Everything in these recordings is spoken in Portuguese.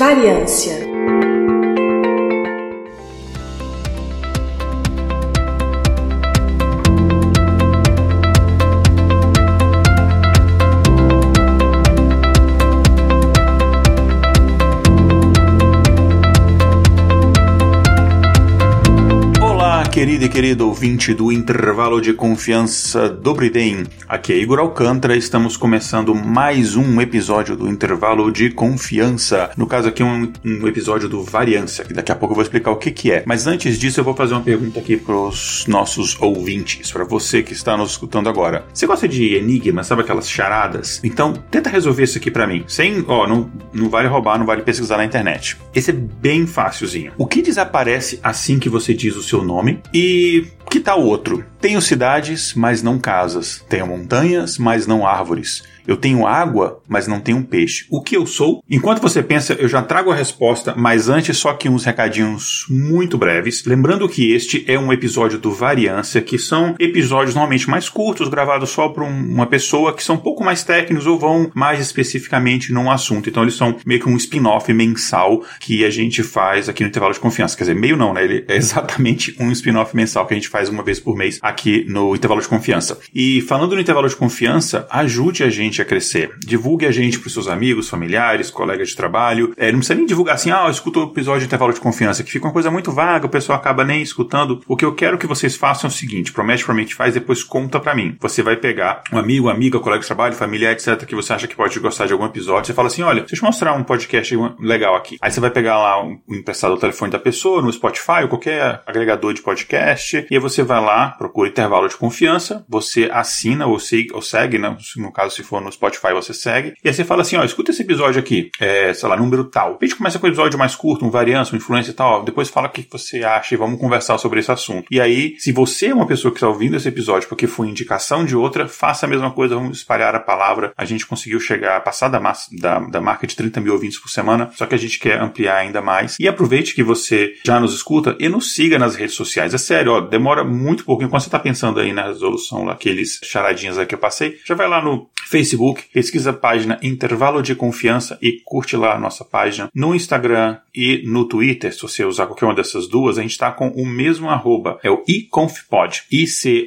Variância querido e querido ouvinte do intervalo de confiança do Bridem. Aqui é Igor Alcântara, estamos começando mais um episódio do intervalo de confiança. No caso aqui um, um episódio do variância, que daqui a pouco eu vou explicar o que que é. Mas antes disso eu vou fazer uma pergunta aqui para os nossos ouvintes, para você que está nos escutando agora. Você gosta de enigmas, sabe aquelas charadas? Então tenta resolver isso aqui para mim, sem, ó, não, não vale roubar, não vale pesquisar na internet. Esse é bem fácilzinho. O que desaparece assim que você diz o seu nome? E E que tal outro? Tenho cidades, mas não casas. Tenho montanhas, mas não árvores. Eu tenho água, mas não tenho peixe. O que eu sou? Enquanto você pensa, eu já trago a resposta, mas antes só que uns recadinhos muito breves. Lembrando que este é um episódio do Variância, que são episódios normalmente mais curtos, gravados só por uma pessoa, que são um pouco mais técnicos ou vão mais especificamente num assunto. Então eles são meio que um spin-off mensal que a gente faz aqui no intervalo de confiança. Quer dizer, meio não, né? Ele é exatamente um spin-off mensal que a gente faz uma vez por mês aqui no intervalo de confiança. E falando no intervalo de confiança, ajude a gente a crescer. Divulgue a gente para os seus amigos, familiares, colegas de trabalho. É, não precisa nem divulgar assim, ah, escuta o episódio de intervalo de confiança, que fica uma coisa muito vaga, o pessoal acaba nem escutando. O que eu quero que vocês façam é o seguinte: promete para mim que faz, depois conta para mim. Você vai pegar um amigo, amiga, colega de trabalho, familiar, etc., que você acha que pode gostar de algum episódio. Você fala assim: olha, deixa eu mostrar um podcast legal aqui. Aí você vai pegar lá o um, emprestado o telefone da pessoa, no Spotify ou qualquer agregador de podcast, e aí você vai lá, procura intervalo de confiança, você assina ou segue, ou segue né, no caso se for no Spotify você segue, e aí você fala assim, ó, escuta esse episódio aqui, é, sei lá, número tal. A gente começa com um episódio mais curto, um variância, uma influência e tal, ó, depois fala o que você acha e vamos conversar sobre esse assunto. E aí, se você é uma pessoa que está ouvindo esse episódio porque foi indicação de outra, faça a mesma coisa, vamos espalhar a palavra. A gente conseguiu chegar, passar da, massa, da, da marca de 30 mil ouvintes por semana, só que a gente quer ampliar ainda mais. E aproveite que você já nos escuta e nos siga nas redes sociais. É sério, ó, demora muito pouquinho. Quando você está pensando aí na resolução, aqueles charadinhas aí que eu passei, já vai lá no Facebook, pesquisa a página Intervalo de Confiança e curte lá a nossa página. No Instagram e no Twitter, se você usar qualquer uma dessas duas, a gente está com o mesmo arroba. É o iconfpod. I-C-O-N-F-P-O-D.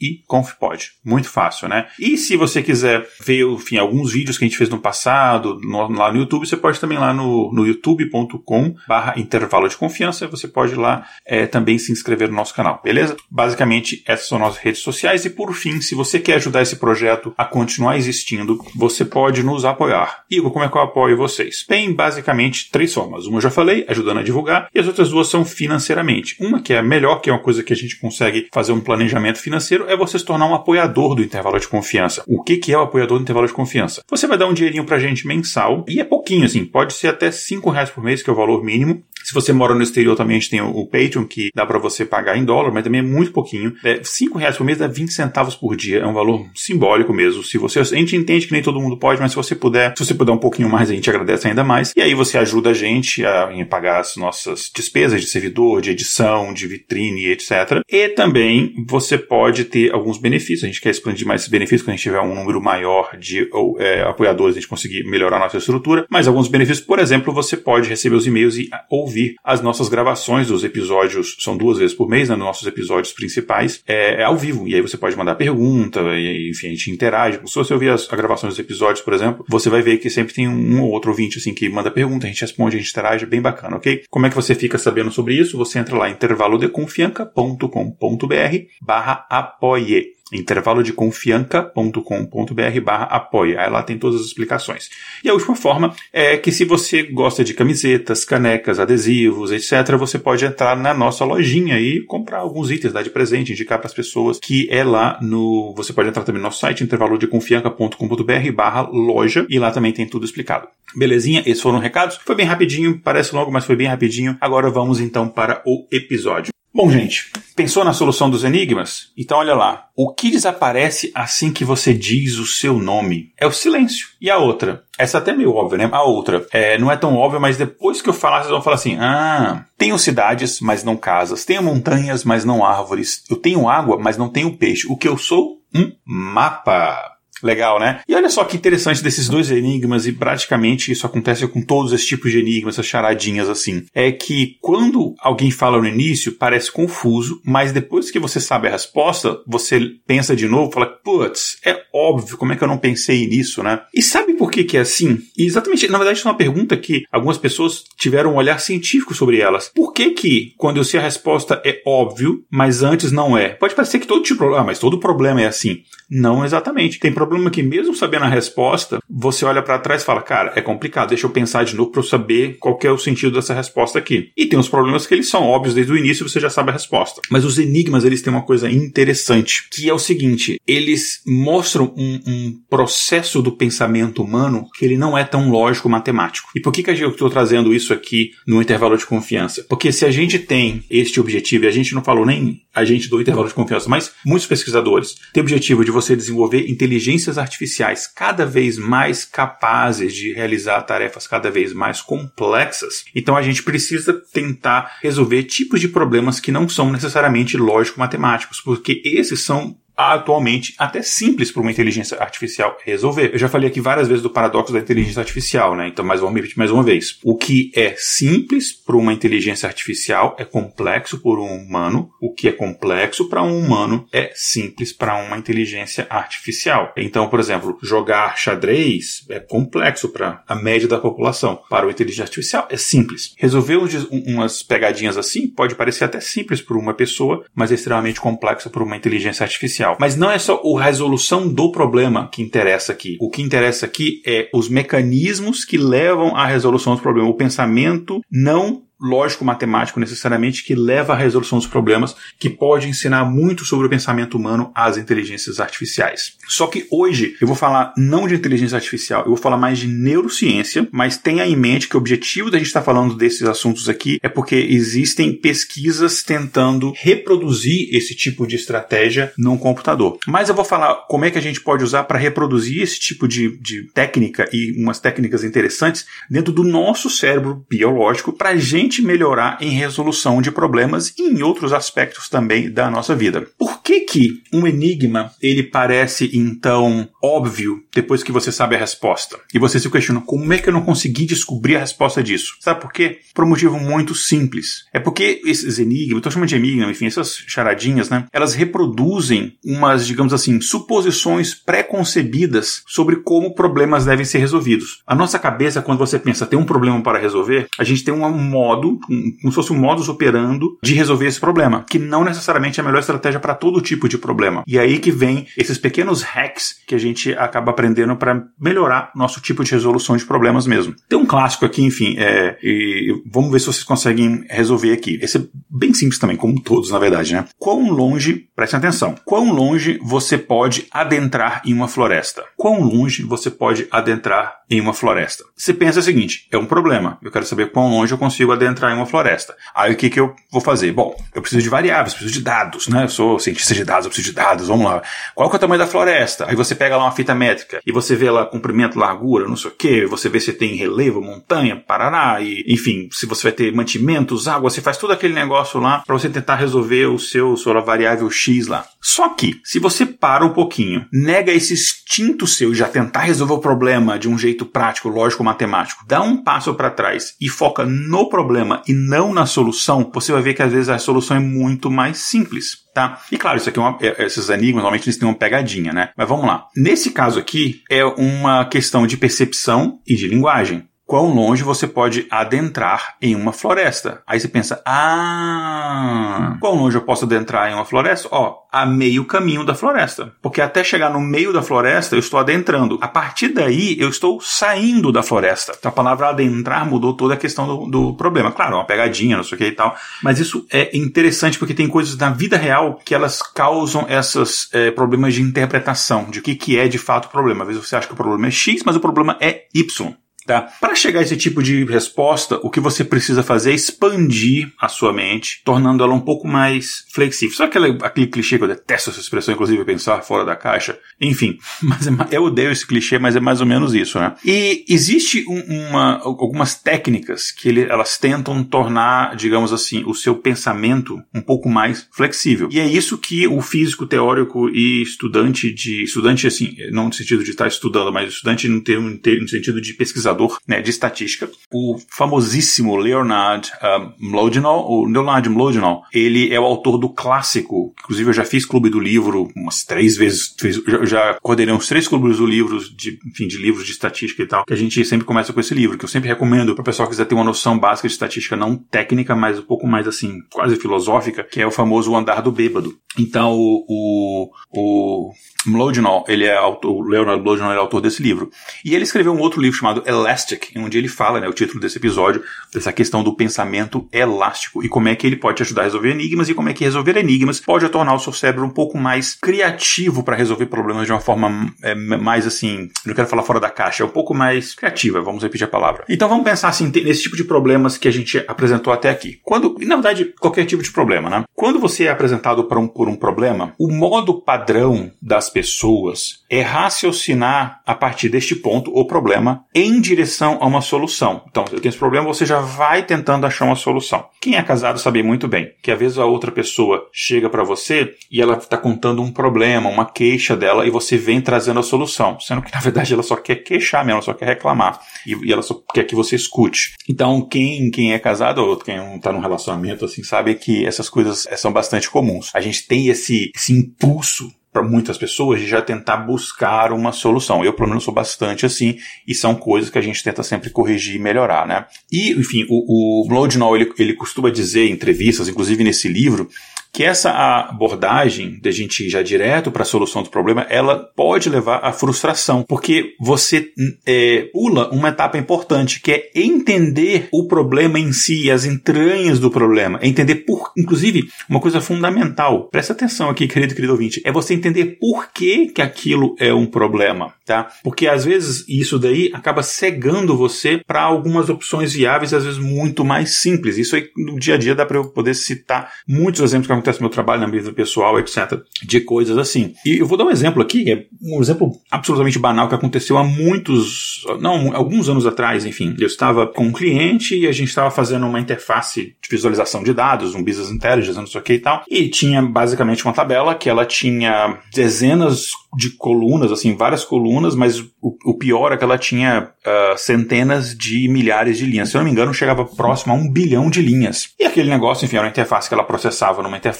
iconfpod. Muito fácil, né? E se você quiser ver, enfim, alguns vídeos que a gente fez no passado, no, lá no YouTube, você pode também lá no, no youtube.com barra intervalo de confiança. Você pode lá é, também se inscrever no nosso canal, beleza? Basicamente, essas são nossas redes sociais. E por fim, se você quer ajudar esse projeto a continuar existindo, você pode nos apoiar. Igor, como é que eu apoio vocês? Tem basicamente três formas. Uma eu já falei, ajudando a divulgar, e as outras duas são financeiramente. Uma que é melhor, que é uma coisa que a gente consegue fazer um planejamento financeiro, é você se tornar um apoiador do intervalo de confiança. O que, que é o apoiador do intervalo de confiança? Você vai dar um dinheirinho pra gente mensal, e é pouquinho, assim, pode ser até cinco reais por mês, que é o valor mínimo. Se você mora no exterior, também a gente tem o Patreon, que dá para você pagar em dólar, mas também é muito pouquinho. É, 5 reais por mês dá 20 centavos por dia. É um valor simbólico mesmo. Se você, a gente entende que nem todo mundo pode, mas se você puder, se você puder um pouquinho mais, a gente agradece ainda mais. E aí você ajuda a gente a, pagar as nossas despesas de servidor, de edição, de vitrine, etc. E também você pode ter alguns benefícios. A gente quer expandir mais esses benefícios quando a gente tiver um número maior de ou, é, apoiadores, a gente conseguir melhorar nossa estrutura. Mas alguns benefícios, por exemplo, você pode receber os e-mails e ouvir as nossas gravações dos episódios, são duas vezes por mês, né, nos nossos episódios principais, é, é, ao vivo. E aí você pode mandar pergunta, e, enfim, a gente interage. Se você ouvir as, as gravações dos episódios, por exemplo, você vai ver que sempre tem um ou outro ouvinte assim que manda pergunta, a gente responde, a gente interage, é bem bacana, ok? Como é que você fica sabendo sobre isso? Você entra lá em intervalodeconfianca.com.br barra apoie intervalodeconfianca.com.br barra apoia. Aí lá tem todas as explicações. E a última forma é que se você gosta de camisetas, canecas, adesivos, etc., você pode entrar na nossa lojinha e comprar alguns itens, dar de presente, indicar para as pessoas que é lá no... Você pode entrar também no nosso site, intervalodeconfianca.com.br barra loja, e lá também tem tudo explicado. Belezinha? Esses foram recados. Foi bem rapidinho, parece longo, mas foi bem rapidinho. Agora vamos então para o episódio. Bom, gente, pensou na solução dos enigmas? Então olha lá. O que desaparece assim que você diz o seu nome? É o silêncio. E a outra? Essa até é meio óbvia, né? A outra é, não é tão óbvia, mas depois que eu falar, vocês vão falar assim: ah, tenho cidades, mas não casas. Tenho montanhas, mas não árvores. Eu tenho água, mas não tenho peixe. O que eu sou? Um mapa. Legal, né? E olha só que interessante desses dois enigmas, e praticamente isso acontece com todos esses tipos de enigmas, essas charadinhas assim. É que quando alguém fala no início, parece confuso, mas depois que você sabe a resposta, você pensa de novo, fala, putz, é óbvio, como é que eu não pensei nisso, né? E sabe por que que é assim? E exatamente, na verdade, isso é uma pergunta que algumas pessoas tiveram um olhar científico sobre elas. Por que que, quando eu sei a resposta, é óbvio, mas antes não é? Pode parecer que todo tipo, ah, mas todo problema é assim. Não exatamente. Tem problema que, mesmo sabendo a resposta, você olha para trás e fala, cara, é complicado, deixa eu pensar de novo para eu saber qual é o sentido dessa resposta aqui. E tem os problemas que eles são óbvios desde o início você já sabe a resposta. Mas os enigmas, eles têm uma coisa interessante, que é o seguinte, eles mostram um, um processo do pensamento humano que ele não é tão lógico matemático. E por que, que eu estou trazendo isso aqui no intervalo de confiança? Porque se a gente tem este objetivo, e a gente não falou nem a gente do intervalo de confiança, mas muitos pesquisadores têm o objetivo de você desenvolver inteligências artificiais cada vez mais capazes de realizar tarefas cada vez mais complexas. Então a gente precisa tentar resolver tipos de problemas que não são necessariamente lógico-matemáticos, porque esses são atualmente até simples para uma inteligência artificial resolver. Eu já falei aqui várias vezes do paradoxo da inteligência artificial, né? Então, mais uma vez, mais uma vez. O que é simples para uma inteligência artificial é complexo por um humano. O que é complexo para um humano é simples para uma inteligência artificial. Então, por exemplo, jogar xadrez é complexo para a média da população. Para o inteligência artificial é simples. Resolver umas pegadinhas assim pode parecer até simples para uma pessoa, mas é extremamente complexo para uma inteligência artificial. Mas não é só a resolução do problema que interessa aqui. O que interessa aqui é os mecanismos que levam à resolução do problema. O pensamento não lógico-matemático necessariamente que leva à resolução dos problemas, que pode ensinar muito sobre o pensamento humano às inteligências artificiais. Só que hoje eu vou falar não de inteligência artificial, eu vou falar mais de neurociência, mas tenha em mente que o objetivo da gente estar falando desses assuntos aqui é porque existem pesquisas tentando reproduzir esse tipo de estratégia num computador. Mas eu vou falar como é que a gente pode usar para reproduzir esse tipo de, de técnica e umas técnicas interessantes dentro do nosso cérebro biológico para a gente melhorar em resolução de problemas e em outros aspectos também da nossa vida. Por que que um enigma ele parece então óbvio depois que você sabe a resposta? E você se questiona como é que eu não consegui descobrir a resposta disso? Sabe por quê? Por um motivo muito simples. É porque esses enigmas, estou chamando de enigma, enfim, essas charadinhas, né? Elas reproduzem umas, digamos assim, suposições pré-concebidas sobre como problemas devem ser resolvidos. A nossa cabeça, quando você pensa tem um problema para resolver, a gente tem um modo modo, como se fosse um modus operando de resolver esse problema, que não necessariamente é a melhor estratégia para todo tipo de problema. E aí que vem esses pequenos hacks que a gente acaba aprendendo para melhorar nosso tipo de resolução de problemas mesmo. Tem um clássico aqui, enfim, é, e vamos ver se vocês conseguem resolver aqui. Esse é bem simples também, como todos, na verdade, né? Quão longe, prestem atenção, quão longe você pode adentrar em uma floresta? Quão longe você pode adentrar em uma floresta? Você pensa o seguinte, é um problema, eu quero saber quão longe eu consigo adentrar entrar em uma floresta. Aí o que, que eu vou fazer? Bom, eu preciso de variáveis, preciso de dados, né? Eu sou cientista de dados, eu preciso de dados, vamos lá. Qual é o tamanho da floresta? Aí você pega lá uma fita métrica e você vê lá comprimento, largura, não sei o que, você vê se tem relevo, montanha, parará, e enfim, se você vai ter mantimentos, água, você faz todo aquele negócio lá para você tentar resolver o seu, sua variável X lá. Só que, se você para um pouquinho, nega esse instinto seu de já tentar resolver o problema de um jeito prático, lógico, matemático, dá um passo para trás e foca no problema problema e não na solução, você vai ver que às vezes a solução é muito mais simples. Tá? E claro, isso aqui é uma, é, esses enigmas normalmente eles têm uma pegadinha, né? Mas vamos lá. Nesse caso aqui é uma questão de percepção e de linguagem quão longe você pode adentrar em uma floresta. Aí você pensa, ah, quão longe eu posso adentrar em uma floresta? Ó, a meio caminho da floresta. Porque até chegar no meio da floresta eu estou adentrando. A partir daí eu estou saindo da floresta. Então a palavra adentrar mudou toda a questão do, do problema. Claro, uma pegadinha, não sei o que e tal. Mas isso é interessante porque tem coisas na vida real que elas causam esses é, problemas de interpretação de o que, que é de fato o problema. Às vezes você acha que o problema é X, mas o problema é Y. Tá? Para chegar a esse tipo de resposta, o que você precisa fazer é expandir a sua mente, tornando ela um pouco mais flexível. Sabe aquele, aquele clichê que eu detesto essa expressão, inclusive pensar fora da caixa? Enfim, mas é, eu odeio esse clichê, mas é mais ou menos isso, né? E existe um, uma, algumas técnicas que ele, elas tentam tornar, digamos assim, o seu pensamento um pouco mais flexível. E é isso que o físico teórico e estudante de estudante assim, não no sentido de estar estudando, mas estudante no, termo, no sentido de pesquisador né, de estatística, o famosíssimo Leonard uh, Mlodinow, o Leonard Mlodinow, ele é o autor do clássico, inclusive eu já fiz clube do livro umas três vezes, fiz, já, já coordenei uns três clubes do livro, de, enfim, de livros de estatística e tal, que a gente sempre começa com esse livro, que eu sempre recomendo para o pessoal que quiser ter uma noção básica de estatística, não técnica, mas um pouco mais assim, quase filosófica, que é o famoso andar do bêbado. Então, o, o, o Mlodinow, ele é autor, o Leonard Mlodinow é autor desse livro. E ele escreveu um outro livro chamado Elastic, onde ele fala, né, o título desse episódio, dessa questão do pensamento elástico e como é que ele pode te ajudar a resolver enigmas e como é que resolver enigmas pode tornar o seu cérebro um pouco mais criativo para resolver problemas de uma forma é, mais assim, não quero falar fora da caixa, é um pouco mais criativa, vamos repetir a palavra. Então vamos pensar assim, nesse tipo de problemas que a gente apresentou até aqui. Quando, na verdade, qualquer tipo de problema, né? Quando você é apresentado por um, por um problema, o modo padrão das pessoas é raciocinar a partir deste ponto o problema em direção a uma solução. Então, eu tenho esse problema, você já vai tentando achar uma solução. Quem é casado sabe muito bem que às vezes a outra pessoa chega para você e ela está contando um problema, uma queixa dela e você vem trazendo a solução, sendo que na verdade ela só quer queixar mesmo, ela só quer reclamar e, e ela só quer que você escute. Então, quem, quem é casado ou quem está num relacionamento assim sabe que essas coisas são bastante comuns. A gente tem esse, esse impulso para muitas pessoas de já tentar buscar uma solução. Eu, pelo menos, sou bastante assim, e são coisas que a gente tenta sempre corrigir e melhorar, né? E, enfim, o, o Blodinol, ele, ele costuma dizer em entrevistas, inclusive nesse livro, que essa abordagem de a gente ir já direto para a solução do problema, ela pode levar à frustração, porque você é, pula uma etapa importante, que é entender o problema em si, as entranhas do problema, é entender por, inclusive, uma coisa fundamental, presta atenção aqui, querido querido ouvinte, é você entender por que, que aquilo é um problema, tá? Porque às vezes isso daí acaba cegando você para algumas opções viáveis, às vezes muito mais simples. Isso aí no dia a dia dá para eu poder citar muitos exemplos que acontece no meu trabalho, na minha vida pessoal, etc. De coisas assim. E eu vou dar um exemplo aqui, é um exemplo absolutamente banal que aconteceu há muitos, não, alguns anos atrás, enfim. Eu estava com um cliente e a gente estava fazendo uma interface de visualização de dados, um business intelligence, não sei o que e tal. E tinha basicamente uma tabela que ela tinha dezenas de colunas, assim, várias colunas, mas o, o pior é que ela tinha uh, centenas de milhares de linhas. Se eu não me engano, chegava próximo a um bilhão de linhas. E aquele negócio, enfim, era uma interface que ela processava numa interface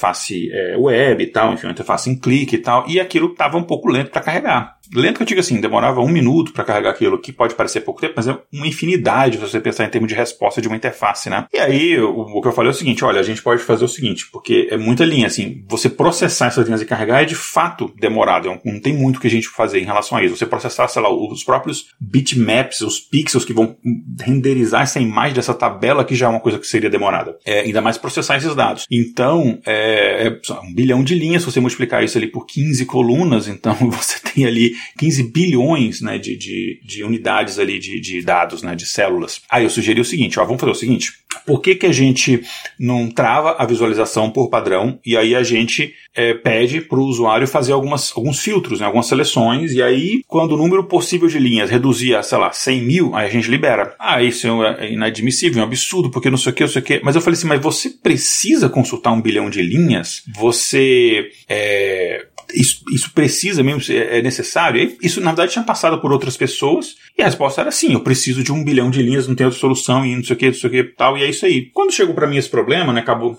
é, web e tal, enfim, uma interface em clique e tal, e aquilo estava um pouco lento para carregar. Lento que eu digo assim, demorava um minuto para carregar aquilo, que pode parecer pouco tempo, mas é uma infinidade se você pensar em termos de resposta de uma interface, né? E aí, o, o, que eu falei é o seguinte, olha, a gente pode fazer o seguinte, porque é muita linha, assim, você processar essas linhas e carregar é de fato demorado, é não tem muito que a gente fazer em relação a isso. Você processar, sei lá, os próprios bitmaps, os pixels que vão renderizar essa imagem dessa tabela, que já é uma coisa que seria demorada. É, ainda mais processar esses dados. Então, é, é um bilhão de linhas, se você multiplicar isso ali por 15 colunas, então você tem ali 15 bilhões né, de, de, de unidades ali de, de dados, né, de células. Aí eu sugeri o seguinte, ó, vamos fazer o seguinte, por que, que a gente não trava a visualização por padrão e aí a gente é, pede para o usuário fazer algumas, alguns filtros, né, algumas seleções, e aí, quando o número possível de linhas reduzir a, sei lá, 100 mil, aí a gente libera. Ah, isso é inadmissível, é um absurdo, porque não sei o que, não sei o que. Mas eu falei assim, mas você precisa consultar um bilhão de linhas? Você é, isso, isso precisa mesmo, é, necessário? Isso, na verdade, tinha passado por outras pessoas e a resposta era sim, eu preciso de um bilhão de linhas, não tenho outra solução e não sei o que, não sei o que tal, e é isso aí. Quando chegou para mim esse problema, né, acabou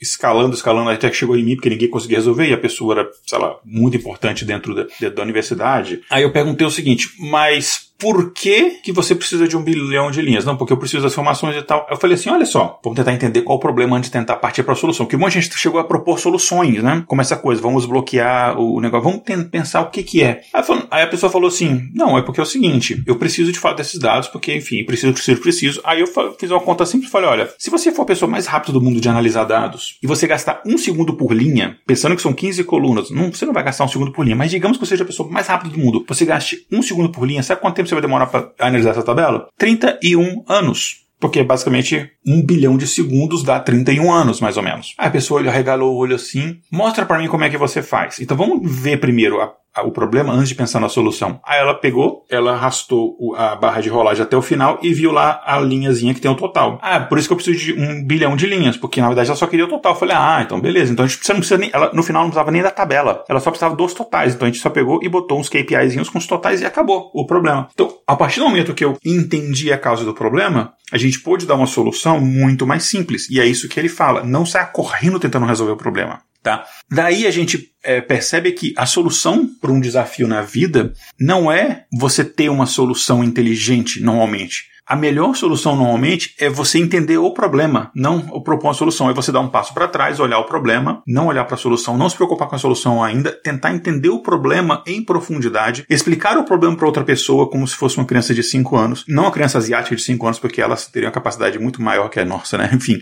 escalando, escalando, até que chegou em mim, porque ninguém conseguia resolver e a pessoa era, sei lá, muito importante dentro da, da universidade. Aí eu perguntei o seguinte, mas por que, que você precisa de um bilhão de linhas? Não, porque eu preciso das informações e tal. Eu falei assim: olha só, vamos tentar entender qual o problema antes de tentar partir para a solução. Porque um monte de gente chegou a propor soluções, né? Como essa coisa, vamos bloquear o negócio, vamos pensar o que que é. Aí, aí, a pessoa falou assim: não, é porque é o seguinte, eu preciso de fato desses dados, porque, enfim, preciso, preciso, preciso. Aí eu fiz uma conta simples e falei: olha, se você for a pessoa mais rápida do mundo de analisar dados e você gastar um segundo por linha, pensando que são 15 colunas, não, você não vai gastar um segundo por linha, mas digamos que você seja a pessoa mais rápida do mundo, você gaste um segundo por linha, sabe quanto tempo você vai demorar para analisar essa tabela? 31 anos. Porque basicamente um bilhão de segundos dá 31 anos, mais ou menos. A pessoa regalou o olho assim, mostra para mim como é que você faz. Então vamos ver primeiro a o problema antes de pensar na solução. Aí ela pegou, ela arrastou a barra de rolagem até o final e viu lá a linhazinha que tem o total. Ah, por isso que eu preciso de um bilhão de linhas, porque na verdade ela só queria o total. Eu falei, ah, então beleza. Então a gente não precisa nem, ela no final não precisava nem da tabela, ela só precisava dos totais. Então a gente só pegou e botou uns KPIzinhos com os totais e acabou o problema. Então, a partir do momento que eu entendi a causa do problema, a gente pôde dar uma solução muito mais simples. E é isso que ele fala. Não saia correndo tentando resolver o problema. Tá? Daí a gente é, percebe que a solução para um desafio na vida não é você ter uma solução inteligente, normalmente. A melhor solução normalmente é você entender o problema, não propor a solução. É você dar um passo para trás, olhar o problema, não olhar para a solução, não se preocupar com a solução ainda, tentar entender o problema em profundidade, explicar o problema para outra pessoa como se fosse uma criança de 5 anos, não uma criança asiática de 5 anos, porque elas teriam uma capacidade muito maior que a nossa, né? Enfim.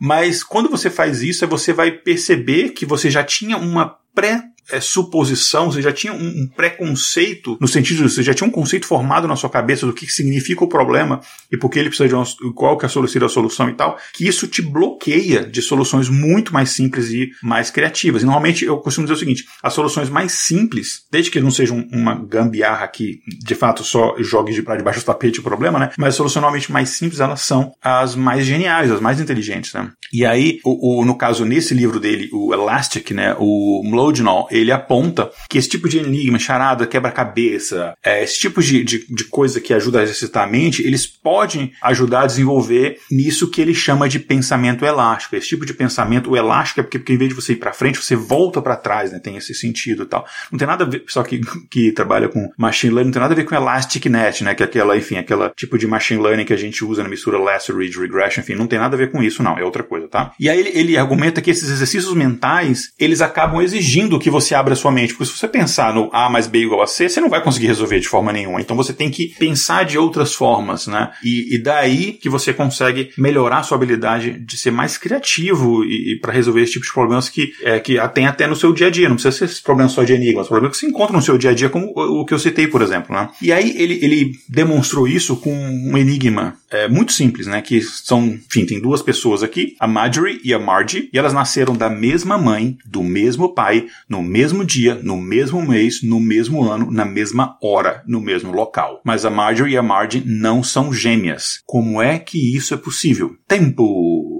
Mas quando você faz isso, você vai perceber que você já tinha uma pré é, suposição, você já tinha um, um, preconceito, no sentido de você já tinha um conceito formado na sua cabeça do que significa o problema e por que ele precisa de uma, qual que é a solução e tal, que isso te bloqueia de soluções muito mais simples e mais criativas. E normalmente eu costumo dizer o seguinte, as soluções mais simples, desde que não seja uma gambiarra que de fato só jogue de para debaixo do tapete o problema, né? Mas as soluções normalmente mais simples, elas são as mais geniais, as mais inteligentes, né? E aí, o, o no caso, nesse livro dele, o Elastic, né? O Mlodinol, ele aponta que esse tipo de enigma, charada, quebra-cabeça, é, esse tipo de, de, de, coisa que ajuda a exercitar a mente, eles podem ajudar a desenvolver nisso que ele chama de pensamento elástico. Esse tipo de pensamento, elástico é porque, porque em vez de você ir para frente, você volta para trás, né? Tem esse sentido e tal. Não tem nada a ver, só que, que trabalha com machine learning, não tem nada a ver com elastic net, né? Que é aquela, enfim, aquela tipo de machine learning que a gente usa na mistura lasso ridge regression, enfim, não tem nada a ver com isso, não. É outra coisa, tá? E aí ele, ele argumenta que esses exercícios mentais, eles acabam exigindo que você você abre a sua mente. Porque se você pensar no A mais B igual a C, você não vai conseguir resolver de forma nenhuma. Então você tem que pensar de outras formas, né? E, e daí que você consegue melhorar sua habilidade de ser mais criativo e, e para resolver esse tipo de problemas que, é, que tem até no seu dia a dia. Não precisa ser esses problemas só de enigmas, problemas que você encontra no seu dia a dia, como o, o que eu citei, por exemplo, né? E aí ele, ele demonstrou isso com um enigma é, muito simples, né? Que são, enfim, tem duas pessoas aqui, a Marjorie e a Margie, e elas nasceram da mesma mãe, do mesmo pai, no mesmo dia, no mesmo mês, no mesmo ano, na mesma hora, no mesmo local. Mas a Marjorie e a Margie não são gêmeas. Como é que isso é possível? Tempo!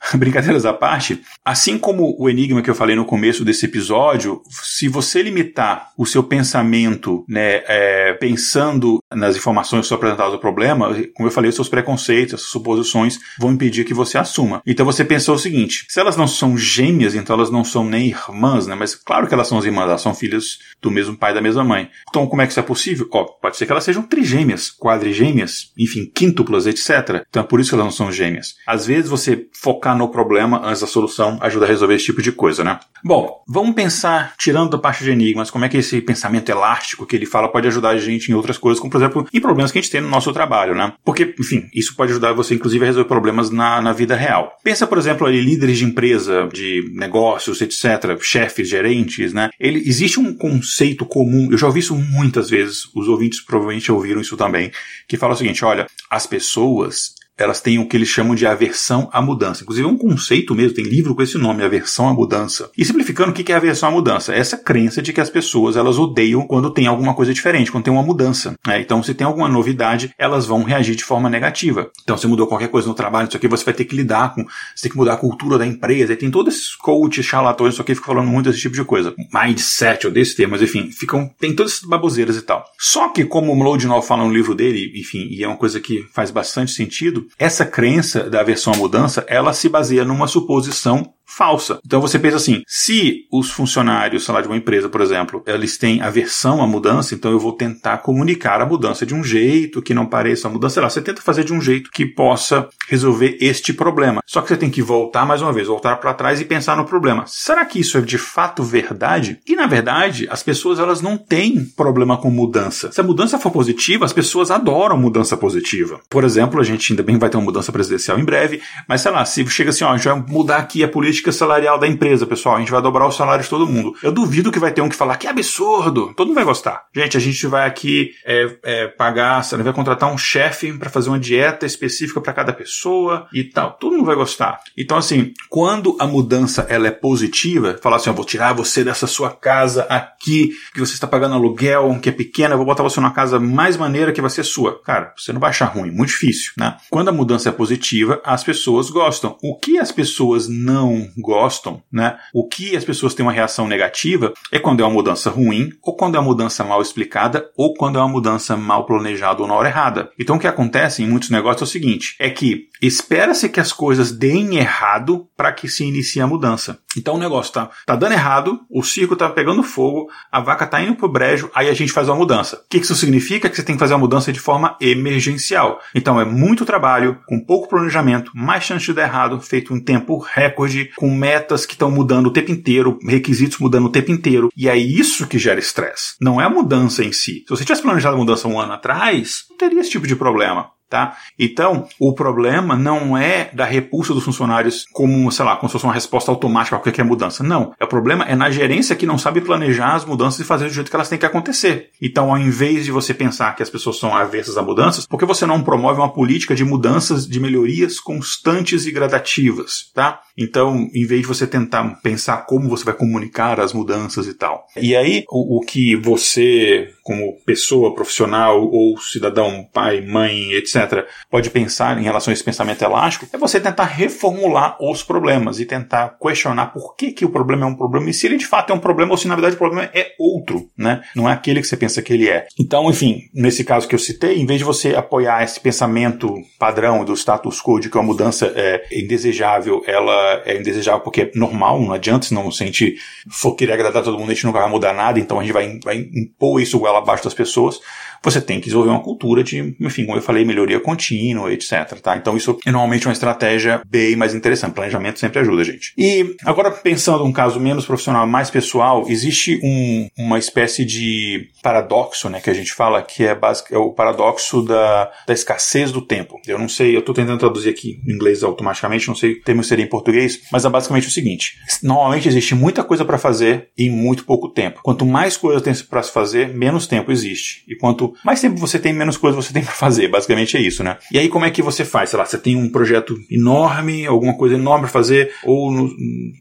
Brincadeiras à parte, assim como o enigma que eu falei no começo desse episódio, se você limitar o seu pensamento, né, é, pensando nas informações que são apresentadas ao problema, como eu falei, os seus preconceitos, as suposições vão impedir que você assuma. Então você pensou o seguinte: se elas não são gêmeas, então elas não são nem irmãs, né? Mas claro que elas são irmãs, elas são filhas do mesmo pai e da mesma mãe. Então como é que isso é possível? Ó, pode ser que elas sejam trigêmeas, quadrigêmeas, enfim, quíntuplas, etc. Então é por isso que elas não são gêmeas. Às vezes você focar no problema antes da solução ajuda a resolver esse tipo de coisa, né? Bom, vamos pensar, tirando da parte de enigmas, como é que esse pensamento elástico que ele fala pode ajudar a gente em outras coisas, como por exemplo, em problemas que a gente tem no nosso trabalho, né? Porque, enfim, isso pode ajudar você, inclusive, a resolver problemas na, na vida real. Pensa, por exemplo, ali, líderes de empresa, de negócios, etc., chefes, gerentes, né? Ele, existe um conceito comum, eu já ouvi isso muitas vezes, os ouvintes provavelmente ouviram isso também, que fala o seguinte: olha, as pessoas elas têm o que eles chamam de aversão à mudança. Inclusive é um conceito mesmo, tem livro com esse nome, aversão à mudança. E simplificando, o que é aversão à mudança? É essa crença de que as pessoas elas odeiam quando tem alguma coisa diferente, quando tem uma mudança. Né? Então, se tem alguma novidade, elas vão reagir de forma negativa. Então, se mudou qualquer coisa no trabalho, isso aqui você vai ter que lidar com, você tem que mudar a cultura da empresa. E tem todos esses coaches, charlatões, isso aqui ficam falando muito desse tipo de coisa. Mindset, ou desse termo, mas enfim, ficam, tem todas essas baboseiras e tal. Só que, como o Mlodinov fala no livro dele, enfim, e é uma coisa que faz bastante sentido, essa crença da aversão à mudança, ela se baseia numa suposição falsa. Então você pensa assim: se os funcionários, sei lá, de uma empresa, por exemplo, eles têm aversão à mudança, então eu vou tentar comunicar a mudança de um jeito que não pareça a mudança. Sei lá, você tenta fazer de um jeito que possa resolver este problema. Só que você tem que voltar mais uma vez, voltar para trás e pensar no problema. Será que isso é de fato verdade? E na verdade, as pessoas elas não têm problema com mudança. Se a mudança for positiva, as pessoas adoram mudança positiva. Por exemplo, a gente ainda bem vai ter uma mudança presidencial em breve, mas sei lá, se chega assim, ó, a gente vai mudar aqui a política política salarial da empresa, pessoal. A gente vai dobrar o salário de todo mundo. Eu duvido que vai ter um que falar que absurdo. Todo mundo vai gostar. Gente, a gente vai aqui é, é, pagar, você vai contratar um chefe para fazer uma dieta específica para cada pessoa e tal. Todo mundo vai gostar. Então, assim, quando a mudança ela é positiva, falar assim, eu vou tirar você dessa sua casa aqui, que você está pagando aluguel, que é pequena, eu vou botar você numa casa mais maneira que vai ser sua. Cara, você não vai achar ruim, muito difícil, né? Quando a mudança é positiva, as pessoas gostam. O que as pessoas não gostam, né? O que as pessoas têm uma reação negativa é quando é uma mudança ruim, ou quando é uma mudança mal explicada, ou quando é uma mudança mal planejada ou na hora errada. Então o que acontece em muitos negócios é o seguinte: é que espera-se que as coisas deem errado para que se inicie a mudança. Então o negócio tá, tá dando errado, o circo tá pegando fogo, a vaca tá indo pro brejo, aí a gente faz uma mudança. O que isso significa? Que você tem que fazer a mudança de forma emergencial. Então é muito trabalho, com pouco planejamento, mais chance de dar errado, feito em tempo recorde, com metas que estão mudando o tempo inteiro, requisitos mudando o tempo inteiro. E é isso que gera estresse. Não é a mudança em si. Se você tivesse planejado a mudança um ano atrás, não teria esse tipo de problema. Tá? Então, o problema não é da repulsa dos funcionários como, sei lá, como se fosse uma resposta automática a qualquer mudança. Não. O problema é na gerência que não sabe planejar as mudanças e fazer do jeito que elas têm que acontecer. Então, ao invés de você pensar que as pessoas são avessas a mudanças, por que você não promove uma política de mudanças, de melhorias constantes e gradativas, tá? Então, em vez de você tentar pensar como você vai comunicar as mudanças e tal. E aí, o, o que você, como pessoa profissional ou cidadão, pai, mãe, etc., pode pensar em relação a esse pensamento elástico é você tentar reformular os problemas e tentar questionar por que, que o problema é um problema e se ele de fato é um problema ou se na verdade o problema é outro, né? Não é aquele que você pensa que ele é. Então, enfim, nesse caso que eu citei, em vez de você apoiar esse pensamento padrão do status quo de que uma mudança é indesejável, ela é indesejável porque é normal, não adianta, senão se a gente for querer agradar todo mundo, a gente nunca vai mudar nada, então a gente vai, vai impor isso abaixo das pessoas você tem que desenvolver uma cultura de, enfim, como eu falei, melhoria contínua, etc. Tá? Então isso é normalmente uma estratégia bem mais interessante. Planejamento sempre ajuda, gente. E agora pensando um caso menos profissional, mais pessoal, existe um, uma espécie de paradoxo, né, que a gente fala, que é, basic, é o paradoxo da, da escassez do tempo. Eu não sei, eu estou tentando traduzir aqui em inglês automaticamente, não sei o termo seria em português, mas é basicamente o seguinte: normalmente existe muita coisa para fazer em muito pouco tempo. Quanto mais coisa tem para se fazer, menos tempo existe. E quanto mais tempo você tem, menos coisa você tem para fazer. Basicamente é isso, né? E aí como é que você faz? Sei lá, você tem um projeto enorme, alguma coisa enorme para fazer, ou no,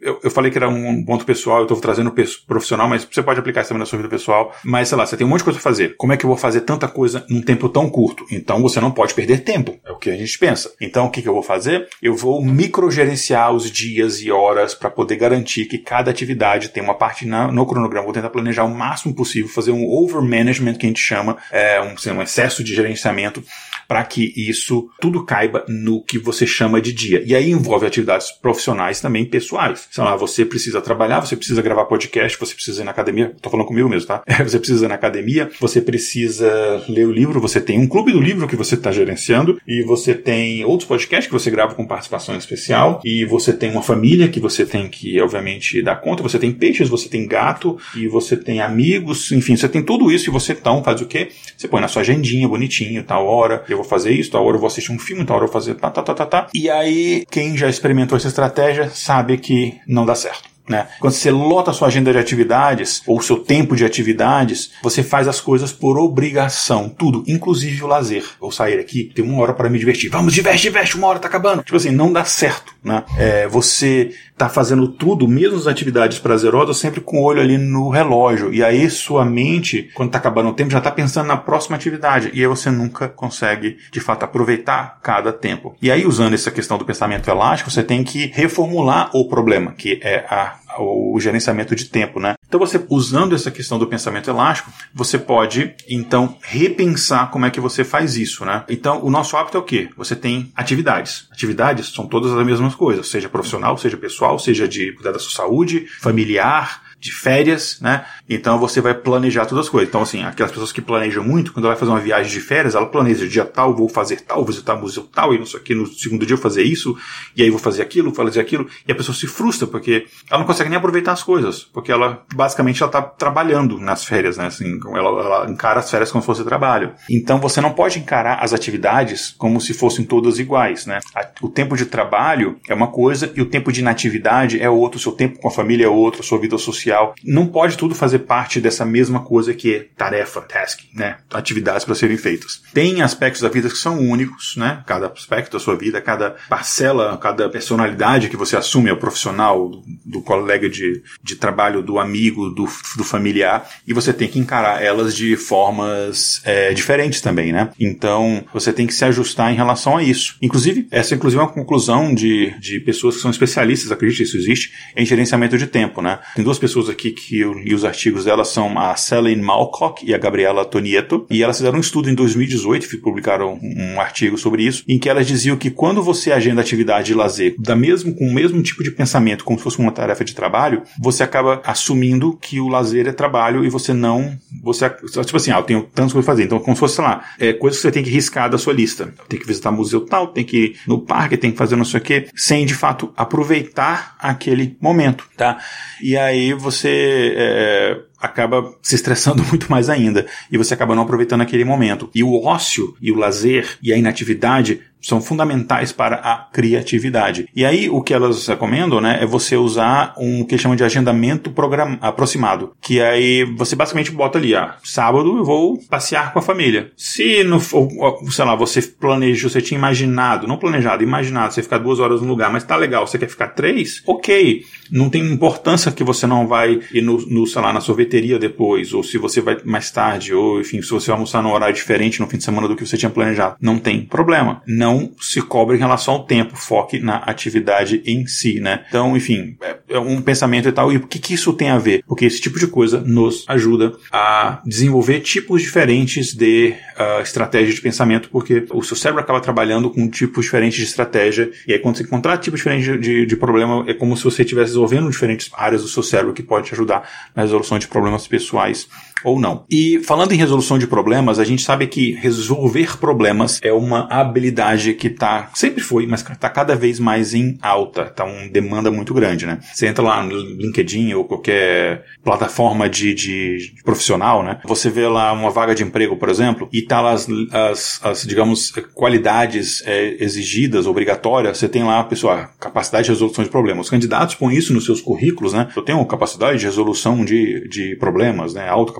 eu, eu, falei que era um ponto pessoal, eu estou trazendo profissional, mas você pode aplicar isso também na sua vida pessoal. Mas sei lá, você tem um monte de coisa para fazer. Como é que eu vou fazer tanta coisa num tempo tão curto? Então você não pode perder tempo. É o que a gente pensa. Então o que, que eu vou fazer? Eu vou microgerenciar os dias e horas para poder garantir que cada atividade tem uma parte na, no cronograma. Vou tentar planejar o máximo possível, fazer um over management que a gente chama, é, um, assim, um excesso de gerenciamento para que isso tudo caiba no que você chama de dia. E aí envolve atividades profissionais também pessoais. Sei lá, você precisa trabalhar, você precisa gravar podcast, você precisa ir na academia. Tô falando comigo mesmo, tá? Você precisa ir na academia, você precisa ler o livro, você tem um clube do livro que você está gerenciando e você tem outros podcasts que você grava com participação especial e você tem uma família que você tem que, obviamente, dar conta. Você tem peixes, você tem gato e você tem amigos, enfim, você tem tudo isso e você então faz o quê? Você põe na sua agendinha bonitinho, tal hora, eu vou fazer isso, tal hora eu vou assistir um filme, tal hora eu vou fazer tá, tá, tá, tá, tá. E aí, quem já experimentou essa estratégia sabe que não dá certo. Né? Quando você lota a sua agenda de atividades ou seu tempo de atividades, você faz as coisas por obrigação, tudo, inclusive o lazer. Vou sair aqui, tem uma hora para me divertir. Vamos, diverte, diverte, uma hora tá acabando. Tipo assim, não dá certo, né? É, você tá fazendo tudo, mesmo as atividades prazerosas, sempre com o olho ali no relógio. E aí sua mente, quando tá acabando o tempo, já tá pensando na próxima atividade. E aí você nunca consegue, de fato, aproveitar cada tempo. E aí, usando essa questão do pensamento elástico, você tem que reformular o problema, que é a o gerenciamento de tempo, né? Então você usando essa questão do pensamento elástico, você pode então repensar como é que você faz isso, né? Então o nosso hábito é o quê? Você tem atividades. Atividades são todas as mesmas coisas, seja profissional, seja pessoal, seja de cuidar da sua saúde, familiar, de férias, né? Então você vai planejar todas as coisas. Então, assim, aquelas pessoas que planejam muito, quando ela vai fazer uma viagem de férias, ela planeja dia tal, vou fazer tal, visitar museu tal, e não sei o que, no segundo dia eu fazer isso, e aí vou fazer aquilo, vou fazer aquilo, e a pessoa se frustra, porque ela não consegue nem aproveitar as coisas, porque ela, basicamente, ela tá trabalhando nas férias, né? Assim, ela, ela encara as férias como se fosse trabalho. Então você não pode encarar as atividades como se fossem todas iguais, né? O tempo de trabalho é uma coisa e o tempo de inatividade é outro, o seu tempo com a família é outro, a sua vida social. Não pode tudo fazer parte dessa mesma coisa que é tarefa, task, né? Atividades para serem feitas. Tem aspectos da vida que são únicos, né? Cada aspecto da sua vida, cada parcela, cada personalidade que você assume, é o profissional, do, do colega de, de trabalho, do amigo, do, do familiar, e você tem que encarar elas de formas é, diferentes também, né? Então, você tem que se ajustar em relação a isso. Inclusive, essa inclusive é uma conclusão de, de pessoas que são especialistas, acredite, isso existe, em gerenciamento de tempo, né? Tem duas pessoas aqui que eu li os artigos delas, são a Celine Malcock e a Gabriela Tonieto, e elas fizeram um estudo em 2018, que publicaram um artigo sobre isso, em que elas diziam que quando você agenda atividade de lazer da mesmo, com o mesmo tipo de pensamento, como se fosse uma tarefa de trabalho, você acaba assumindo que o lazer é trabalho e você não. Você, tipo assim, ah, eu tenho tantas coisas pra fazer. Então, como se fosse, sei lá, é, coisas que você tem que riscar da sua lista. Tem que visitar museu tal, tem que ir no parque, tem que fazer não sei o quê, sem de fato aproveitar aquele momento, tá? E aí você. É, acaba se estressando muito mais ainda e você acaba não aproveitando aquele momento. E o ócio e o lazer e a inatividade são fundamentais para a criatividade. E aí o que elas recomendam, né, é você usar um que chamam de agendamento program aproximado, que aí você basicamente bota ali, ah, sábado eu vou passear com a família. Se não sei lá, você planejou, você tinha imaginado, não planejado, imaginado, você ficar duas horas no lugar, mas tá legal, você quer ficar três? Ok, não tem importância que você não vai ir no, no sei lá, na sorveteria depois, ou se você vai mais tarde, ou enfim, se você vai almoçar num horário diferente no fim de semana do que você tinha planejado. Não tem problema. Não se cobre em relação ao tempo, foque na atividade em si, né? Então, enfim, é, é um pensamento e tal. E o que, que isso tem a ver? Porque esse tipo de coisa nos ajuda a desenvolver tipos diferentes de uh, estratégia de pensamento, porque o seu cérebro acaba trabalhando com tipos diferentes de estratégia, e aí quando você encontrar tipos diferentes de, de, de problema, é como se você estivesse desenvolvendo diferentes áreas do seu cérebro que pode te ajudar na resolução de problemas pessoais ou não. E falando em resolução de problemas, a gente sabe que resolver problemas é uma habilidade que tá, sempre foi, mas tá cada vez mais em alta, tá uma demanda muito grande, né? Você entra lá no LinkedIn ou qualquer plataforma de, de, profissional, né? Você vê lá uma vaga de emprego, por exemplo, e tá lá as, as, as digamos, qualidades é, exigidas, obrigatórias, você tem lá, pessoal, capacidade de resolução de problemas. Os candidatos põem isso nos seus currículos, né? Eu tenho capacidade de resolução de, de problemas, né? Alta.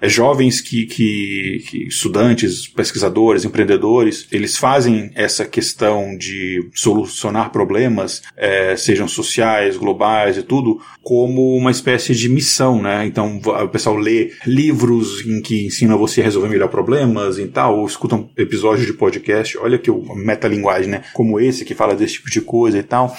É jovens que, que, que estudantes, pesquisadores, empreendedores, eles fazem essa questão de solucionar problemas, é, sejam sociais, globais e tudo, como uma espécie de missão, né? Então o pessoal lê livros em que ensina você a resolver melhor problemas e tal, ou escutam episódios de podcast, olha que metalinguagem, né? Como esse que fala desse tipo de coisa e tal.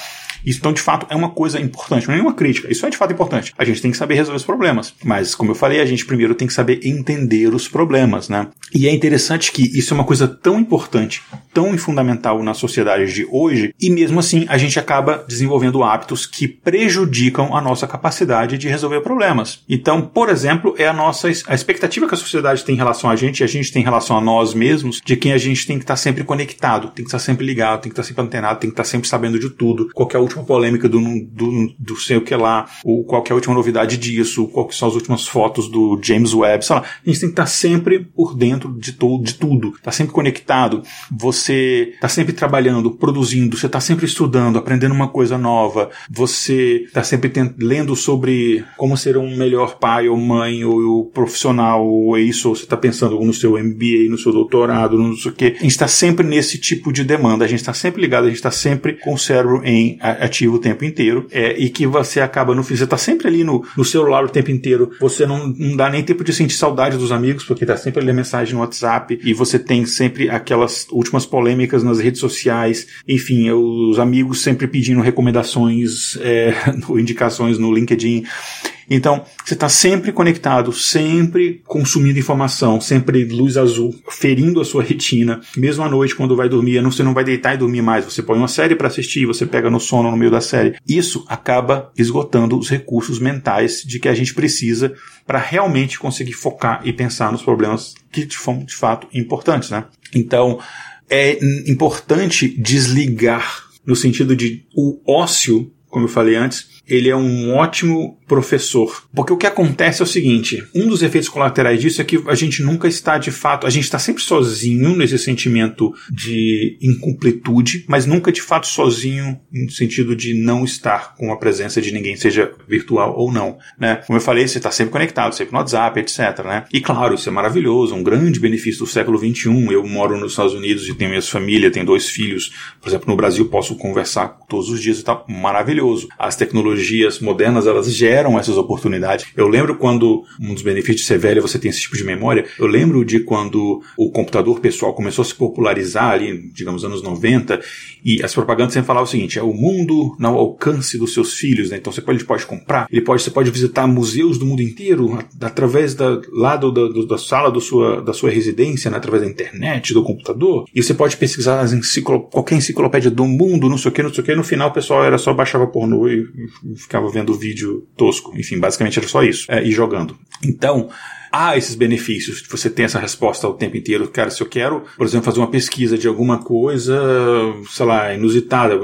Isso, então, de fato, é uma coisa importante, não é nenhuma crítica. Isso é de fato importante. A gente tem que saber resolver os problemas. Mas, como eu falei, a gente primeiro tem que saber entender os problemas, né? E é interessante que isso é uma coisa tão importante, tão fundamental na sociedade de hoje, e mesmo assim a gente acaba desenvolvendo hábitos que prejudicam a nossa capacidade de resolver problemas. Então, por exemplo, é a nossa a expectativa que a sociedade tem em relação a gente, e a gente tem em relação a nós mesmos, de quem a gente tem que estar sempre conectado, tem que estar sempre ligado, tem que estar sempre antenado, tem que estar sempre sabendo de tudo. Qualquer última polêmica do, do, do sei o que lá, ou qual é a última novidade disso, qual são as últimas fotos do James Webb, sei lá. A gente tem que estar sempre por dentro de, to, de tudo, tá sempre conectado. Você tá sempre trabalhando, produzindo, você tá sempre estudando, aprendendo uma coisa nova, você tá sempre tent, lendo sobre como ser um melhor pai ou mãe ou, profissional ou isso, ou você tá pensando no seu MBA, no seu doutorado, no sei o que. A gente está sempre nesse tipo de demanda, a gente está sempre ligado, a gente está sempre com o cérebro em ativo o tempo inteiro, é, e que você acaba no fim, você tá sempre ali no, no celular o tempo inteiro, você não, não dá nem tempo de sentir saudade dos amigos, porque tá sempre ali a mensagem no WhatsApp, e você tem sempre aquelas últimas polêmicas nas redes sociais, enfim, os amigos sempre pedindo recomendações, é, indicações no LinkedIn. Então, você está sempre conectado, sempre consumindo informação, sempre luz azul, ferindo a sua retina, mesmo à noite quando vai dormir, você não vai deitar e dormir mais, você põe uma série para assistir, você pega no sono no meio da série. Isso acaba esgotando os recursos mentais de que a gente precisa para realmente conseguir focar e pensar nos problemas que são de fato importantes, né? Então, é importante desligar no sentido de o ócio, como eu falei antes, ele é um ótimo professor. Porque o que acontece é o seguinte: um dos efeitos colaterais disso é que a gente nunca está de fato, a gente está sempre sozinho nesse sentimento de incompletude, mas nunca de fato sozinho no sentido de não estar com a presença de ninguém, seja virtual ou não. Né? Como eu falei, você está sempre conectado, sempre no WhatsApp, etc. Né? E claro, isso é maravilhoso, um grande benefício do século XXI. Eu moro nos Estados Unidos e tenho minha família, tenho dois filhos. Por exemplo, no Brasil posso conversar todos os dias e tal. Maravilhoso. As tecnologias modernas elas geram essas oportunidades. Eu lembro quando, um dos benefícios de ser velho, você tem esse tipo de memória, eu lembro de quando o computador pessoal começou a se popularizar ali, digamos, anos 90, e as propagandas sempre falavam o seguinte, é o mundo ao alcance dos seus filhos, né? Então você pode, pode comprar, ele pode, você pode visitar museus do mundo inteiro através da, lá do, da, sala do sua, da sua residência, né? através da internet, do computador, e você pode pesquisar as enciclo, qualquer enciclopédia do mundo, não sei o que, não sei o que, no final o pessoal era só baixava pornô e ficava vendo o vídeo tosco. Enfim, basicamente era só isso. É, e jogando. Então, há esses benefícios. Você tem essa resposta o tempo inteiro. Cara, se eu quero, por exemplo, fazer uma pesquisa de alguma coisa, sei lá, inusitada,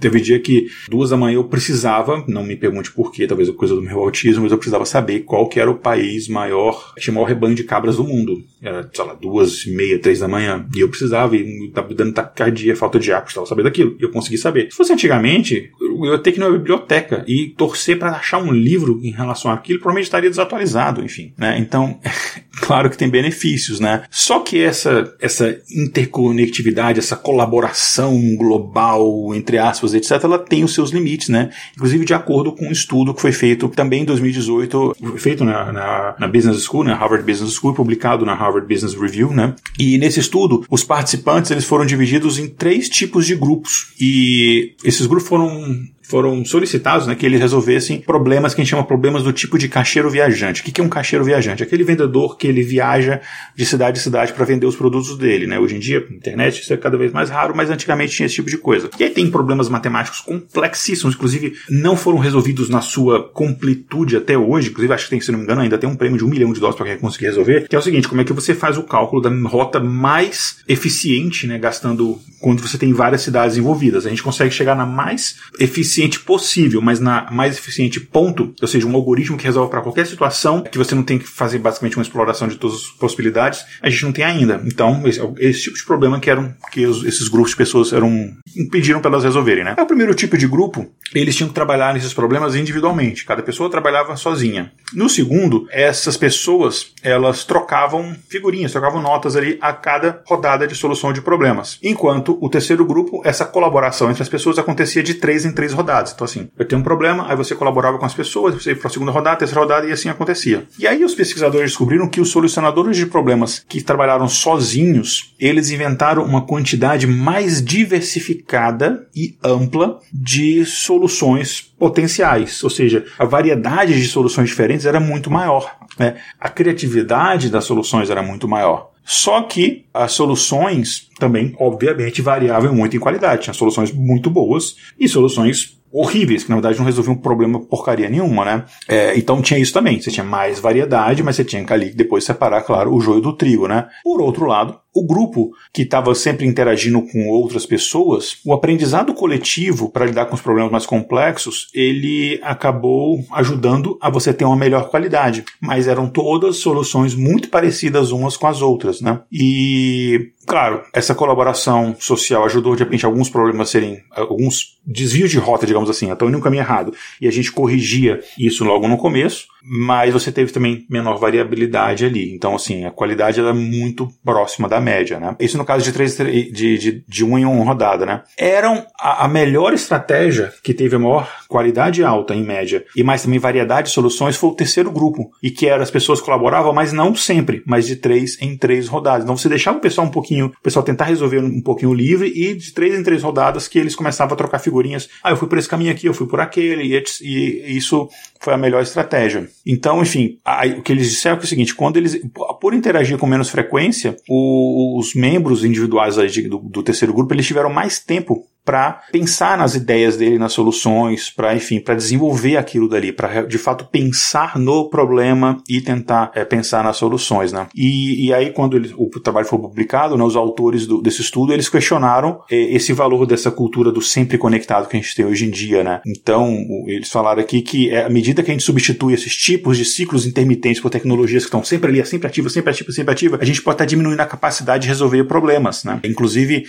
Teve dia que duas da manhã eu precisava, não me pergunte por quê, talvez é coisa do meu autismo, mas eu precisava saber qual que era o país maior, tinha o maior rebanho de cabras do mundo. Era, sei lá, duas e meia, três da manhã. E eu precisava, e tava dando taquicardia, falta de ar, precisava saber daquilo. E eu consegui saber. Se fosse antigamente, eu ia ter que ir na biblioteca e torcer para achar um livro em relação àquilo, provavelmente estaria desatualizado, enfim. Né? Então, claro que tem benefícios, né? Só que essa, essa interconectividade, essa colaboração global, entre aspas, etc., ela tem os seus limites, né? Inclusive de acordo com um estudo que foi feito também em 2018, feito na, na, na Business School, né? Harvard Business School, publicado na Harvard Business Review, né? E nesse estudo, os participantes eles foram divididos em três tipos de grupos e esses grupos foram foram solicitados né, que eles resolvessem problemas que a gente chama problemas do tipo de caixeiro viajante. O que é um caixeiro viajante? Aquele vendedor que ele viaja de cidade em cidade para vender os produtos dele. Né? Hoje em dia, internet, isso é cada vez mais raro, mas antigamente tinha esse tipo de coisa. E aí tem problemas matemáticos complexíssimos, inclusive não foram resolvidos na sua completude até hoje. Inclusive, acho que tem, se não me engano, ainda tem um prêmio de um milhão de dólares para quem conseguir resolver, que é o seguinte: como é que você faz o cálculo da rota mais eficiente, né, gastando quando você tem várias cidades envolvidas. A gente consegue chegar na mais eficiente possível, mas na mais eficiente ponto, ou seja, um algoritmo que resolve para qualquer situação, que você não tem que fazer basicamente uma exploração de todas as possibilidades, a gente não tem ainda. Então, esse, esse tipo de problema que eram que os, esses grupos de pessoas eram impediram para elas resolverem, né? É o primeiro tipo de grupo, eles tinham que trabalhar nesses problemas individualmente. Cada pessoa trabalhava sozinha. No segundo, essas pessoas, elas trocavam figurinhas, trocavam notas ali a cada rodada de solução de problemas. Enquanto o terceiro grupo, essa colaboração entre as pessoas acontecia de três em três rodadas. Então, assim, eu tenho um problema, aí você colaborava com as pessoas, você ia para a segunda rodada, terceira rodada, e assim acontecia. E aí os pesquisadores descobriram que os solucionadores de problemas que trabalharam sozinhos, eles inventaram uma quantidade mais diversificada e ampla de soluções potenciais, ou seja, a variedade de soluções diferentes era muito maior. Né? A criatividade das soluções era muito maior. Só que as soluções também, obviamente, variavam muito em qualidade. Tinha soluções muito boas e soluções horríveis, que na verdade não resolviam um problema porcaria nenhuma, né? É, então tinha isso também. Você tinha mais variedade, mas você tinha que ali depois separar, claro, o joio do trigo, né? Por outro lado, o grupo que estava sempre interagindo com outras pessoas, o aprendizado coletivo para lidar com os problemas mais complexos, ele acabou ajudando a você ter uma melhor qualidade. Mas eram todas soluções muito parecidas umas com as outras, né? E Claro, essa colaboração social ajudou de repente alguns problemas serem, alguns desvios de rota, digamos assim, estão indo um caminho errado, e a gente corrigia isso logo no começo, mas você teve também menor variabilidade ali. Então, assim, a qualidade era muito próxima da média, né? Isso no caso de, três, de, de, de um em uma rodada, né? Eram a, a melhor estratégia que teve a maior qualidade alta em média e mais também variedade de soluções foi o terceiro grupo e que era as pessoas colaboravam, mas não sempre, mas de três em três rodadas. Então você deixava o pessoal um pouquinho, o pessoal tentar resolver um pouquinho livre e de três em três rodadas que eles começavam a trocar figurinhas. Ah, eu fui por esse caminho aqui, eu fui por aquele e, e isso foi a melhor estratégia. Então, enfim, o que eles disseram é, é o seguinte: quando eles, por interagir com menos frequência, o, os membros individuais do, do terceiro grupo eles tiveram mais tempo para pensar nas ideias dele, nas soluções, para enfim, para desenvolver aquilo dali, para de fato pensar no problema e tentar é, pensar nas soluções, né? E, e aí quando ele, o trabalho foi publicado, né, os autores do, desse estudo eles questionaram é, esse valor dessa cultura do sempre conectado que a gente tem hoje em dia, né? Então eles falaram aqui que é, à medida que a gente substitui esses tipos de ciclos intermitentes por tecnologias que estão sempre ali, sempre ativas, sempre ativas, sempre ativas, a gente pode estar diminuindo a capacidade de resolver problemas, né? Inclusive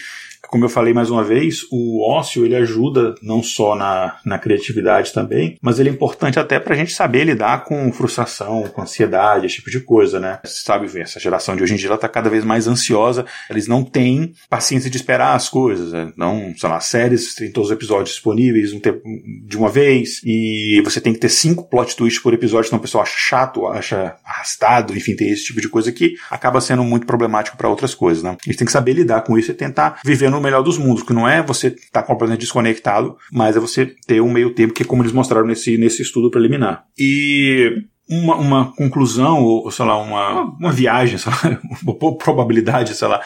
como eu falei mais uma vez, o ócio ele ajuda não só na, na criatividade também, mas ele é importante até para a gente saber lidar com frustração, com ansiedade, esse tipo de coisa, né? Você sabe, essa geração de hoje em dia ela tá cada vez mais ansiosa, eles não têm paciência de esperar as coisas, né? não, sei lá, séries tem todos os episódios disponíveis um tempo, de uma vez e você tem que ter cinco plot twists por episódio, senão o pessoal acha chato, acha arrastado, enfim, tem esse tipo de coisa que acaba sendo muito problemático para outras coisas, né? A gente tem que saber lidar com isso e tentar viver no melhor dos mundos, que não é você estar tá completamente desconectado, mas é você ter um meio tempo, que é como eles mostraram nesse, nesse estudo preliminar. E uma, uma conclusão, ou sei lá, uma, uma viagem, sei lá, uma probabilidade, sei lá,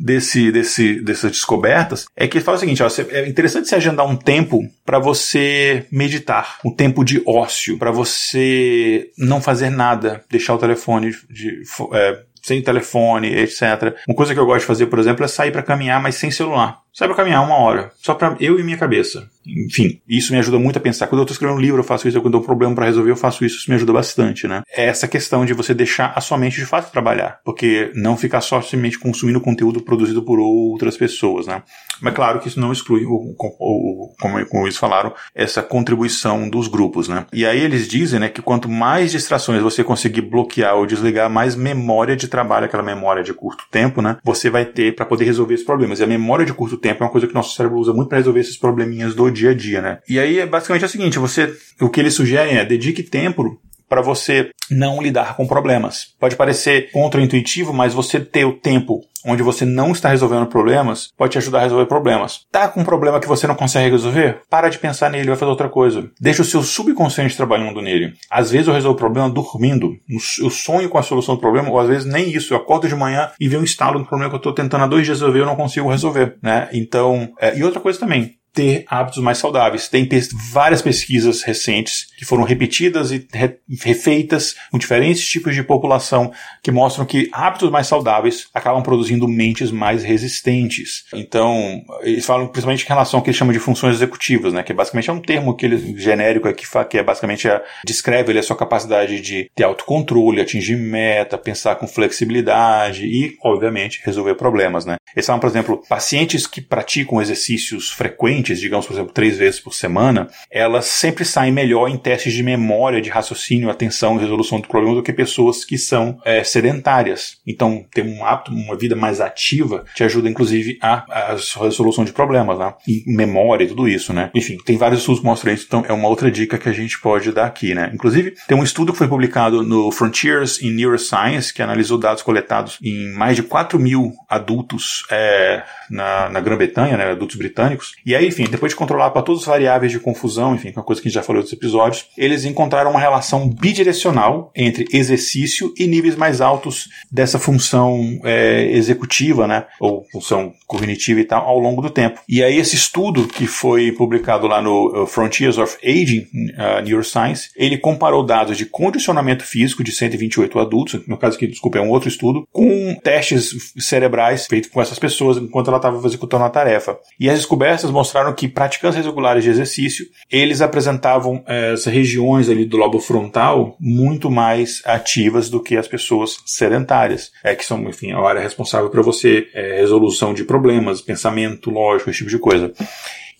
desse, desse, dessas descobertas, é que ele fala o seguinte: ó, é interessante você agendar um tempo para você meditar, um tempo de ócio, para você não fazer nada, deixar o telefone de, é, sem telefone, etc. Uma coisa que eu gosto de fazer, por exemplo, é sair para caminhar, mas sem celular. Sai para caminhar uma hora, só para eu e minha cabeça. Enfim, isso me ajuda muito a pensar. Quando eu estou escrevendo um livro, eu faço isso. Quando eu tenho um problema para resolver, eu faço isso. Isso me ajuda bastante, né? É essa questão de você deixar a sua mente de fato trabalhar. Porque não ficar só simplesmente consumindo conteúdo produzido por outras pessoas, né? Mas claro que isso não exclui, o, o, como, como eles falaram, essa contribuição dos grupos, né? E aí eles dizem, né, que quanto mais distrações você conseguir bloquear ou desligar, mais memória de trabalho, aquela memória de curto tempo, né, você vai ter para poder resolver esses problemas. E a memória de curto tempo é uma coisa que nosso cérebro usa muito para resolver esses probleminhas do dia a dia, né? E aí, é basicamente o seguinte, você, o que eles sugerem é dedique tempo para você não lidar com problemas. Pode parecer contraintuitivo, mas você ter o tempo onde você não está resolvendo problemas pode te ajudar a resolver problemas. Tá com um problema que você não consegue resolver? Para de pensar nele, vai fazer outra coisa. Deixa o seu subconsciente trabalhando nele. Às vezes eu resolvo o problema dormindo. Eu sonho com a solução do problema, ou às vezes nem isso. Eu acordo de manhã e vejo um estalo no problema que eu estou tentando há dois dias resolver e eu não consigo resolver. Né? Então, é, e outra coisa também, ter hábitos mais saudáveis. Tem várias pesquisas recentes que foram repetidas e re refeitas com diferentes tipos de população que mostram que hábitos mais saudáveis acabam produzindo mentes mais resistentes. Então, eles falam principalmente em relação ao que eles chamam de funções executivas, né, que basicamente é um termo que ele, genérico aqui, que é basicamente a, descreve a sua capacidade de ter autocontrole, atingir meta, pensar com flexibilidade e, obviamente, resolver problemas. Né. Eles falam, por exemplo, pacientes que praticam exercícios frequentes digamos, por exemplo, três vezes por semana, elas sempre saem melhor em testes de memória, de raciocínio, atenção e resolução do problema do que pessoas que são é, sedentárias. Então, ter um hábito, uma vida mais ativa, te ajuda, inclusive, a, a resolução de problemas, né? E memória e tudo isso, né? Enfim, tem vários estudos que mostram isso, então é uma outra dica que a gente pode dar aqui, né? Inclusive, tem um estudo que foi publicado no Frontiers in Neuroscience, que analisou dados coletados em mais de 4 mil adultos é, na, na Grã-Bretanha, né? Adultos britânicos. E aí enfim, depois de controlar para todas as variáveis de confusão, enfim, uma coisa que a gente já falou em outros episódios, eles encontraram uma relação bidirecional entre exercício e níveis mais altos dessa função é, executiva, né, ou função cognitiva e tal, ao longo do tempo. E aí esse estudo que foi publicado lá no uh, Frontiers of Aging uh, Neuroscience, ele comparou dados de condicionamento físico de 128 adultos, no caso que, desculpa, é um outro estudo, com testes cerebrais feitos com essas pessoas enquanto ela estava executando a tarefa. E as descobertas mostraram mostraram que praticantes regulares de exercício, eles apresentavam eh, as regiões ali do lobo frontal muito mais ativas do que as pessoas sedentárias, é, que são, enfim, a área responsável para você é, resolução de problemas, pensamento lógico, esse tipo de coisa.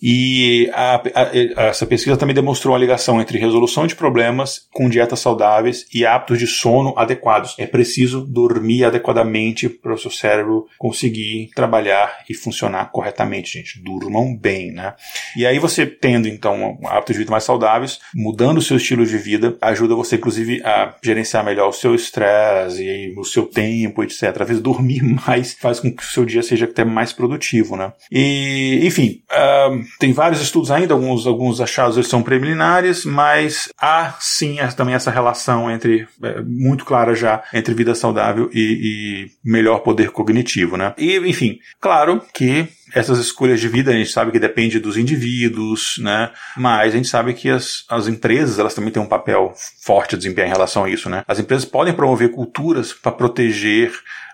E a, a, essa pesquisa também demostrou a ligação entre resolução de problemas com dietas saudáveis e hábitos de sono adequados. É preciso dormir adequadamente para o seu cérebro conseguir trabalhar e funcionar corretamente, gente. Durmam bem, né? E aí você tendo então hábitos de vida mais saudáveis, mudando o seu estilo de vida, ajuda você inclusive a gerenciar melhor o seu estresse e o seu tempo, etc. Às vezes dormir mais faz com que o seu dia seja até mais produtivo, né? E, enfim, uh, tem vários estudos ainda, alguns, alguns achados eles são preliminares, mas há sim também essa relação entre, é, muito clara já, entre vida saudável e, e melhor poder cognitivo, né? E, enfim, claro que essas escolhas de vida a gente sabe que depende dos indivíduos, né? Mas a gente sabe que as, as empresas elas também têm um papel forte a desempenhar em relação a isso, né? As empresas podem promover culturas para proteger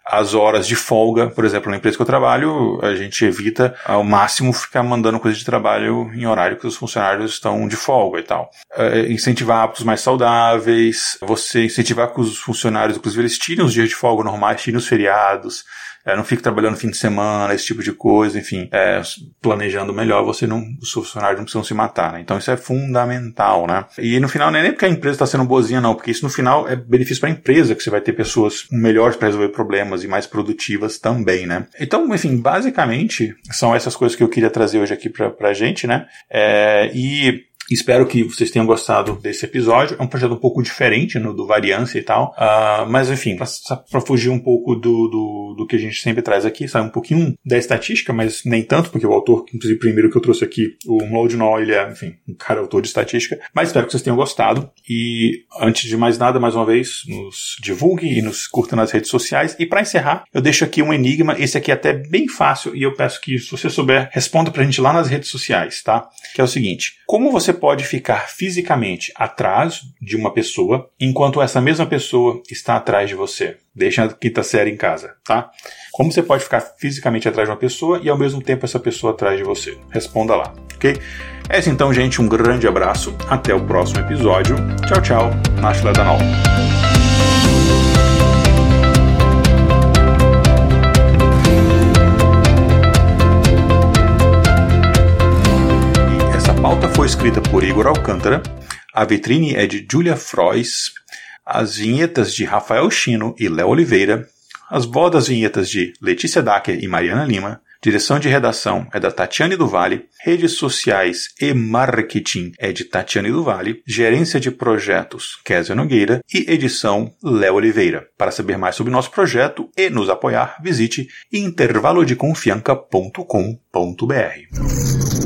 as horas de folga, por exemplo, na empresa que eu trabalho, a gente evita ao máximo ficar mandando coisa de trabalho em horário que os funcionários estão de folga e tal. É, incentivar hábitos mais saudáveis, você incentivar que os funcionários, inclusive, eles tirem os dias de folga normais, tirem os feriados, é, não fique trabalhando fim de semana, esse tipo de coisa, enfim, é, planejando melhor, você não, os funcionários não precisam se matar, né? Então isso é fundamental, né? E no final, não é nem porque a empresa está sendo boazinha, não, porque isso no final é benefício para a empresa, que você vai ter pessoas melhores para resolver problemas e mais produtivas também, né? Então, enfim, basicamente, são essas coisas que eu queria trazer hoje aqui pra, pra gente, né? É, e Espero que vocês tenham gostado desse episódio. É um projeto um pouco diferente no, do Variância e tal. Uh, mas, enfim, para fugir um pouco do, do, do, que a gente sempre traz aqui, sai um pouquinho da estatística, mas nem tanto, porque o autor, inclusive, primeiro que eu trouxe aqui, o Mlodinow, ele é, enfim, um cara autor de estatística. Mas espero que vocês tenham gostado. E, antes de mais nada, mais uma vez, nos divulgue e nos curta nas redes sociais. E para encerrar, eu deixo aqui um enigma. Esse aqui é até bem fácil e eu peço que, se você souber, responda pra gente lá nas redes sociais, tá? Que é o seguinte: como você pode ficar fisicamente atrás de uma pessoa enquanto essa mesma pessoa está atrás de você. Deixa a quinta série em casa, tá? Como você pode ficar fisicamente atrás de uma pessoa e ao mesmo tempo essa pessoa atrás de você? Responda lá, ok? É isso então, gente. Um grande abraço. Até o próximo episódio. Tchau, tchau. Nashla Danol. Pauta foi escrita por Igor Alcântara, a vitrine é de Julia Frois, as vinhetas de Rafael Chino e Léo Oliveira, as vozes das vinhetas de Letícia Dacker e Mariana Lima, direção de redação é da Tatiane do Vale, redes sociais e marketing é de Tatiane do Vale, gerência de projetos Kézia Nogueira e edição Léo Oliveira. Para saber mais sobre nosso projeto e nos apoiar, visite intervalodeconfianca.com.br.